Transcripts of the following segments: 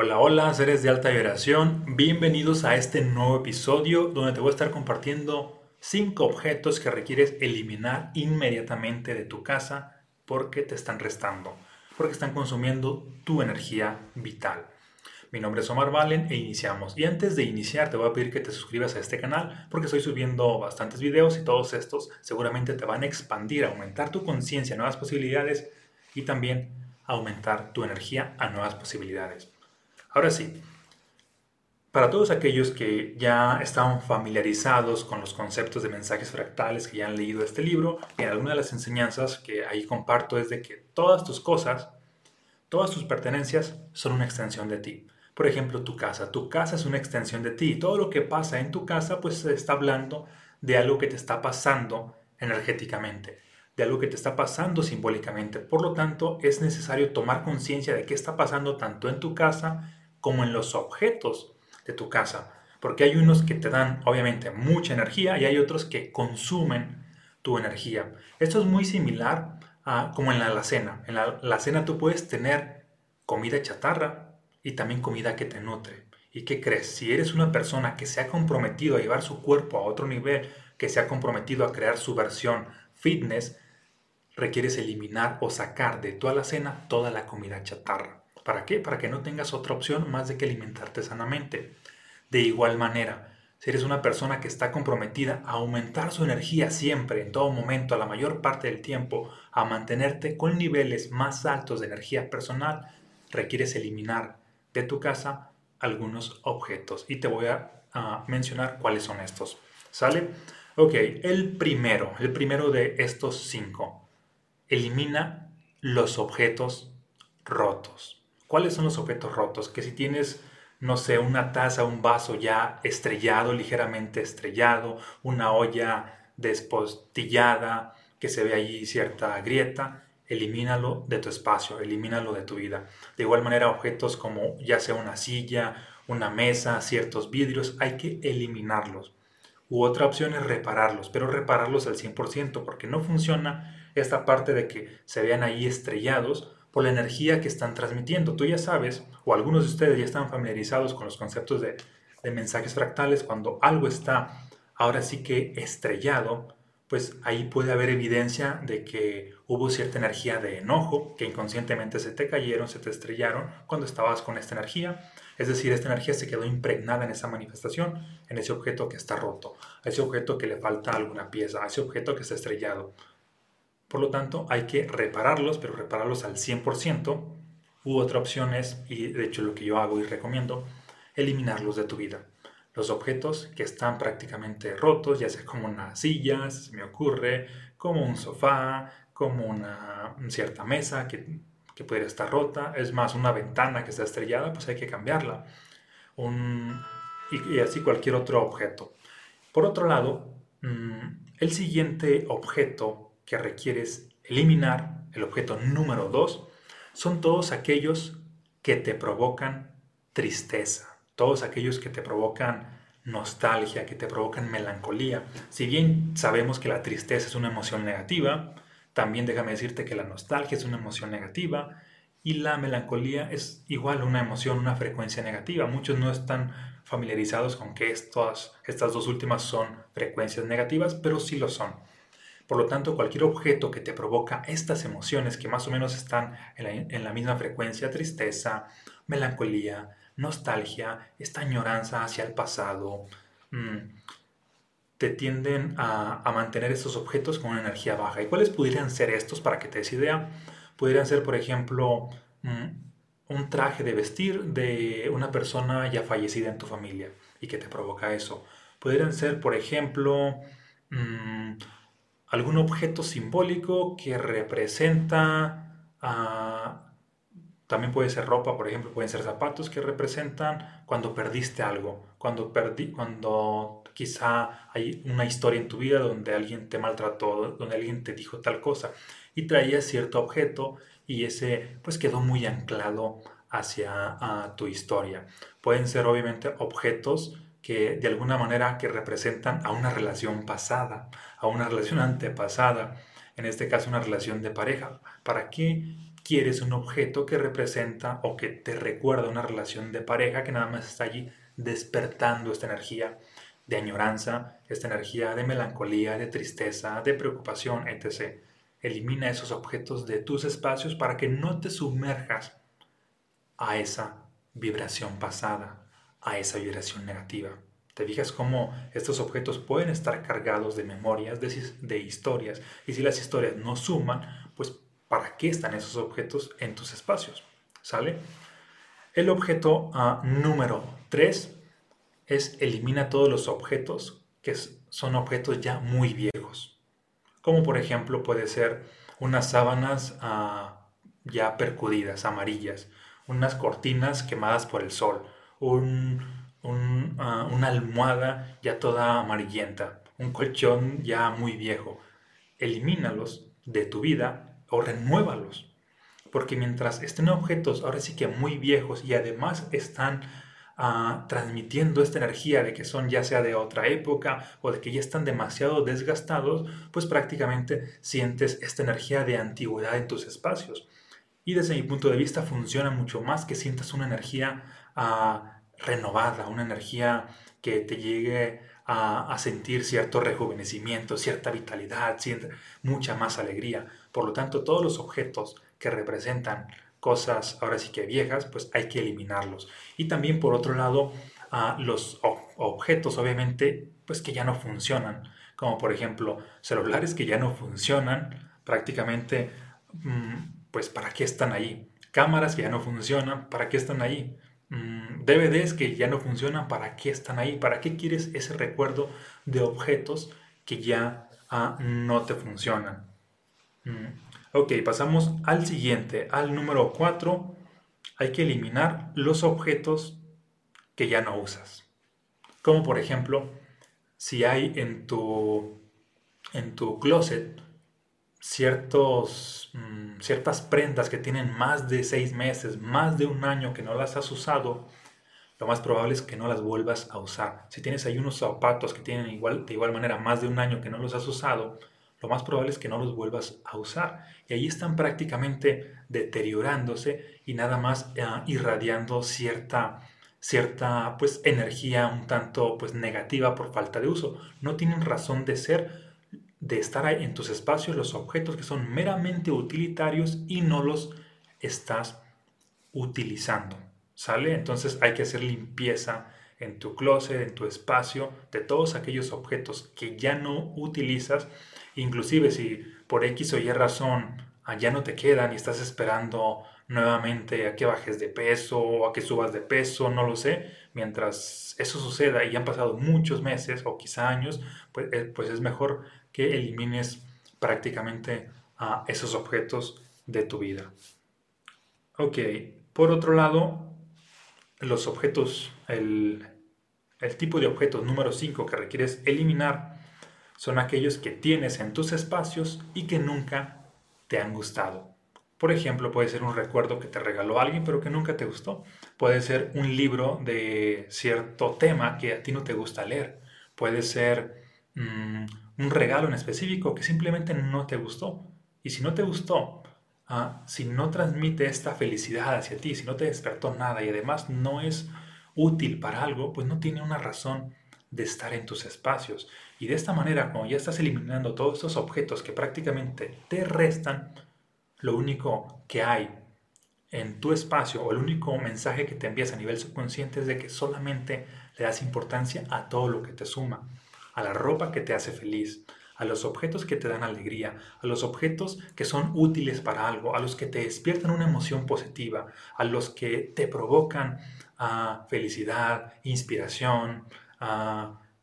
Hola, hola, seres de alta vibración. Bienvenidos a este nuevo episodio donde te voy a estar compartiendo 5 objetos que requieres eliminar inmediatamente de tu casa porque te están restando, porque están consumiendo tu energía vital. Mi nombre es Omar Valen e iniciamos. Y antes de iniciar te voy a pedir que te suscribas a este canal porque estoy subiendo bastantes videos y todos estos seguramente te van a expandir, aumentar tu conciencia, nuevas posibilidades y también aumentar tu energía a nuevas posibilidades. Ahora sí, para todos aquellos que ya están familiarizados con los conceptos de mensajes fractales, que ya han leído este libro, en alguna de las enseñanzas que ahí comparto es de que todas tus cosas, todas tus pertenencias son una extensión de ti. Por ejemplo, tu casa. Tu casa es una extensión de ti. Todo lo que pasa en tu casa, pues se está hablando de algo que te está pasando energéticamente, de algo que te está pasando simbólicamente. Por lo tanto, es necesario tomar conciencia de qué está pasando tanto en tu casa como en los objetos de tu casa. Porque hay unos que te dan, obviamente, mucha energía y hay otros que consumen tu energía. Esto es muy similar a como en la alacena. En la alacena tú puedes tener comida chatarra y también comida que te nutre. ¿Y qué crees? Si eres una persona que se ha comprometido a llevar su cuerpo a otro nivel, que se ha comprometido a crear su versión fitness, requieres eliminar o sacar de tu alacena toda la comida chatarra. ¿Para qué? Para que no tengas otra opción más de que alimentarte sanamente. De igual manera, si eres una persona que está comprometida a aumentar su energía siempre, en todo momento, a la mayor parte del tiempo, a mantenerte con niveles más altos de energía personal, requieres eliminar de tu casa algunos objetos. Y te voy a, a mencionar cuáles son estos. ¿Sale? Ok, el primero, el primero de estos cinco. Elimina los objetos rotos. ¿Cuáles son los objetos rotos? Que si tienes, no sé, una taza, un vaso ya estrellado, ligeramente estrellado, una olla despostillada, que se ve allí cierta grieta, elimínalo de tu espacio, elimínalo de tu vida. De igual manera, objetos como ya sea una silla, una mesa, ciertos vidrios, hay que eliminarlos. U otra opción es repararlos, pero repararlos al 100% porque no funciona esta parte de que se vean ahí estrellados por la energía que están transmitiendo. Tú ya sabes, o algunos de ustedes ya están familiarizados con los conceptos de, mensajes fractales, cuando algo está ahora sí que estrellado, pues ahí puede haber evidencia de que hubo cierta energía de enojo, que inconscientemente se te cayeron, se te estrellaron cuando estabas con esta energía. Es decir, esta energía se quedó impregnada en esa manifestación, en ese objeto que está roto, a ese objeto que le falta alguna pieza, a ese objeto que está estrellado. Por lo tanto, hay que repararlos, pero repararlos al 100%. U otra opción es, y de hecho lo que yo hago y recomiendo, eliminarlos de tu vida. Los objetos que están prácticamente rotos, ya sea como una silla, se me ocurre, como un sofá, como una cierta mesa que, que pudiera estar rota, es más, una ventana que está estrellada, pues hay que cambiarla. y, y así cualquier otro objeto. Por otro lado, mm, el siguiente objeto que requieres eliminar, el objeto número dos, son todos aquellos que te provocan tristeza, todos aquellos que te provocan nostalgia, que te provocan melancolía. Si bien sabemos que la tristeza es una emoción negativa, también déjame decirte que la nostalgia es una emoción negativa y la melancolía es igual una emoción, una frecuencia negativa. Muchos no están familiarizados con que estas, estas dos últimas son frecuencias negativas, pero sí lo son. Por lo tanto, cualquier objeto que te provoca estas emociones que más o menos están en la, misma frecuencia, tristeza, melancolía, nostalgia, esta añoranza hacia el pasado, mm, te tienden a, mantener estos objetos con una energía baja. ¿Y cuáles pudieran ser estos para que te des idea? Pudieran ser, por ejemplo, mm, un traje de vestir de una persona ya fallecida en tu familia y que te provoca eso. Pudieran ser, por ejemplo, mm, algún objeto simbólico que representa, ah, también puede ser ropa, por ejemplo, pueden ser zapatos que representan cuando perdiste algo, cuando, perdí, cuando quizá hay una historia en tu vida donde alguien te maltrató, donde alguien te dijo tal cosa y traías cierto objeto y ese pues quedó muy anclado hacia ah, tu historia. Pueden ser obviamente objetos que de alguna manera que representan a una relación pasada, a una relación antepasada, en este caso una relación de pareja. ¿Para qué quieres un objeto que representa o que te recuerda una relación de pareja que nada más está allí despertando esta energía de añoranza, esta energía de melancolía, de tristeza, de preocupación, etc. Elimina esos objetos de tus espacios para que no te sumerjas a esa vibración pasada, a esa vibración negativa. Te fijas cómo estos objetos pueden estar cargados de memorias, de, historias, y si las historias no suman, pues ¿para qué están esos objetos en tus espacios? ¿Sale? El objeto número 3 es elimina todos los objetos que son objetos ya muy viejos. Como por ejemplo puede ser unas sábanas ah, ya percudidas, amarillas, unas cortinas quemadas por el sol, ah, una almohada ya toda amarillenta, un colchón ya muy viejo. Elimínalos de tu vida o renuévalos. Porque mientras estén objetos ahora sí que muy viejos y además están ah, transmitiendo esta energía de que son ya sea de otra época o de que ya están demasiado desgastados, pues prácticamente sientes esta energía de antigüedad en tus espacios. Y desde mi punto de vista funciona mucho más que sientas una energía ah, renovada, una energía que te llegue a, sentir cierto rejuvenecimiento, cierta vitalidad, mucha más alegría. Por lo tanto, todos los objetos que representan cosas ahora sí que viejas, pues hay que eliminarlos. Y también por otro lado, ah, los objetos obviamente pues que ya no funcionan, como por ejemplo celulares que ya no funcionan, prácticamente mm, pues ¿para qué están ahí? Cámaras que ya no funcionan, ¿para qué están ahí? Mm, DVDs que ya no funcionan, ¿para qué están ahí? ¿Para qué quieres ese recuerdo de objetos que ya ah, no te funcionan? Mm, ok, pasamos al siguiente, al número 4. Hay que eliminar los objetos que ya no usas. Como por ejemplo, si hay en tu, en tu closet ciertos, mm, ciertas prendas que tienen más de seis meses, más de un año que no las has usado, lo más probable es que no las vuelvas a usar. Si tienes ahí unos zapatos que tienen igual, de igual manera más de un año que no los has usado, lo más probable es que no los vuelvas a usar. Y ahí están prácticamente deteriorándose y nada más eh, irradiando cierta, cierta pues, energía un tanto pues, negativa por falta de uso. No tienen razón de ser de estar en tus espacios los objetos que son meramente utilitarios y no los estás utilizando. ¿Sale? Entonces hay que hacer limpieza en tu closet, en tu espacio, de todos aquellos objetos que ya no utilizas. Inclusive si por X o Y razón ah, ya no te quedan y estás esperando nuevamente a que bajes de peso o a que subas de peso, no lo sé. Mientras eso suceda y han pasado muchos meses o quizá años, pues, eh, pues es mejor que elimines prácticamente a esos objetos de tu vida. Ok, por otro lado, los objetos, el, el tipo de objetos número 5 que requieres eliminar son aquellos que tienes en tus espacios y que nunca te han gustado. Por ejemplo, puede ser un recuerdo que te regaló alguien pero que nunca te gustó. Puede ser un libro de cierto tema que a ti no te gusta leer. Puede ser mm, un regalo en específico que simplemente no te gustó. Y si no te gustó, ah, si no transmite esta felicidad hacia ti, si no te despertó nada y además no es útil para algo, pues no tiene una razón de estar en tus espacios. Y de esta manera, cuando ya estás eliminando todos estos objetos que prácticamente te restan, lo único que hay en tu espacio o el único mensaje que te envías a nivel subconsciente es de que solamente le das importancia a todo lo que te suma a la ropa que te hace feliz, a los objetos que te dan alegría, a los objetos que son útiles para algo, a los que te despiertan una emoción positiva, a los que te provocan ah, felicidad, inspiración,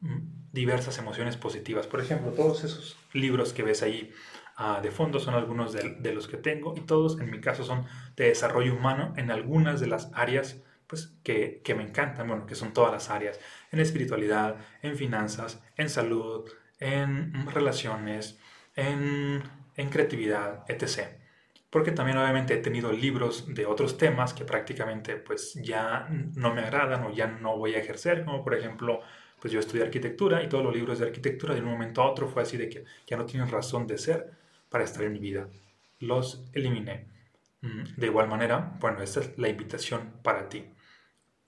mm, diversas emociones positivas. Por ejemplo, todos esos libros que ves ahí ah, de fondo son algunos de, los que tengo y todos en mi caso son de desarrollo humano en algunas de las áreas pues, que, que me encantan, bueno, que son todas las áreas en espiritualidad, en finanzas, en salud, en relaciones, en, creatividad, etc. Porque también obviamente he tenido libros de otros temas que prácticamente pues ya no me agradan o ya no voy a ejercer, como por ejemplo pues yo estudié arquitectura y todos los libros de arquitectura de un momento a otro fue así de que ya no tienen razón de ser para estar en mi vida. Los eliminé. Mm, de igual manera, bueno, esta es la invitación para ti.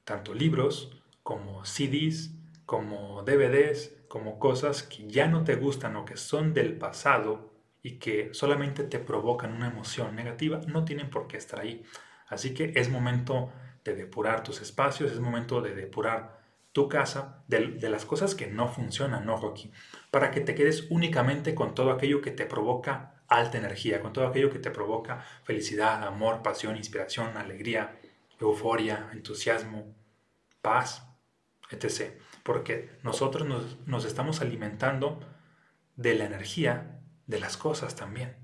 Tanto libros como CDs, como DVDs, como cosas que ya no te gustan o que son del pasado y que solamente te provocan una emoción negativa, no tienen por qué estar ahí. Así que es momento de depurar tus espacios, es momento de depurar tu casa de, las cosas que no funcionan, ojo aquí, para que te quedes únicamente con todo aquello que te provoca alta energía, con todo aquello que te provoca felicidad, amor, pasión, inspiración, alegría, euforia, entusiasmo, paz, etc. Porque nosotros nos, estamos alimentando de la energía de las cosas también.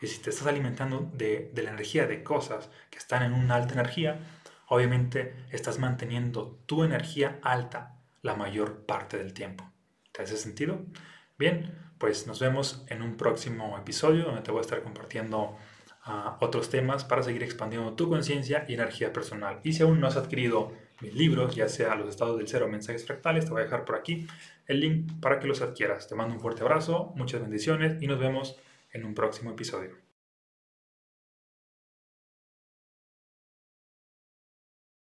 Y si te estás alimentando de, de la energía de cosas que están en una alta energía, obviamente estás manteniendo tu energía alta la mayor parte del tiempo. ¿Te hace sentido? Bien, pues nos vemos en un próximo episodio donde te voy a estar compartiendo ah, otros temas para seguir expandiendo tu conciencia y energía personal. Y si aún no has adquirido mis libros, ya sea Los estados del cero, mensajes fractales, te voy a dejar por aquí el link para que los adquieras. Te mando un fuerte abrazo, muchas bendiciones y nos vemos en un próximo episodio.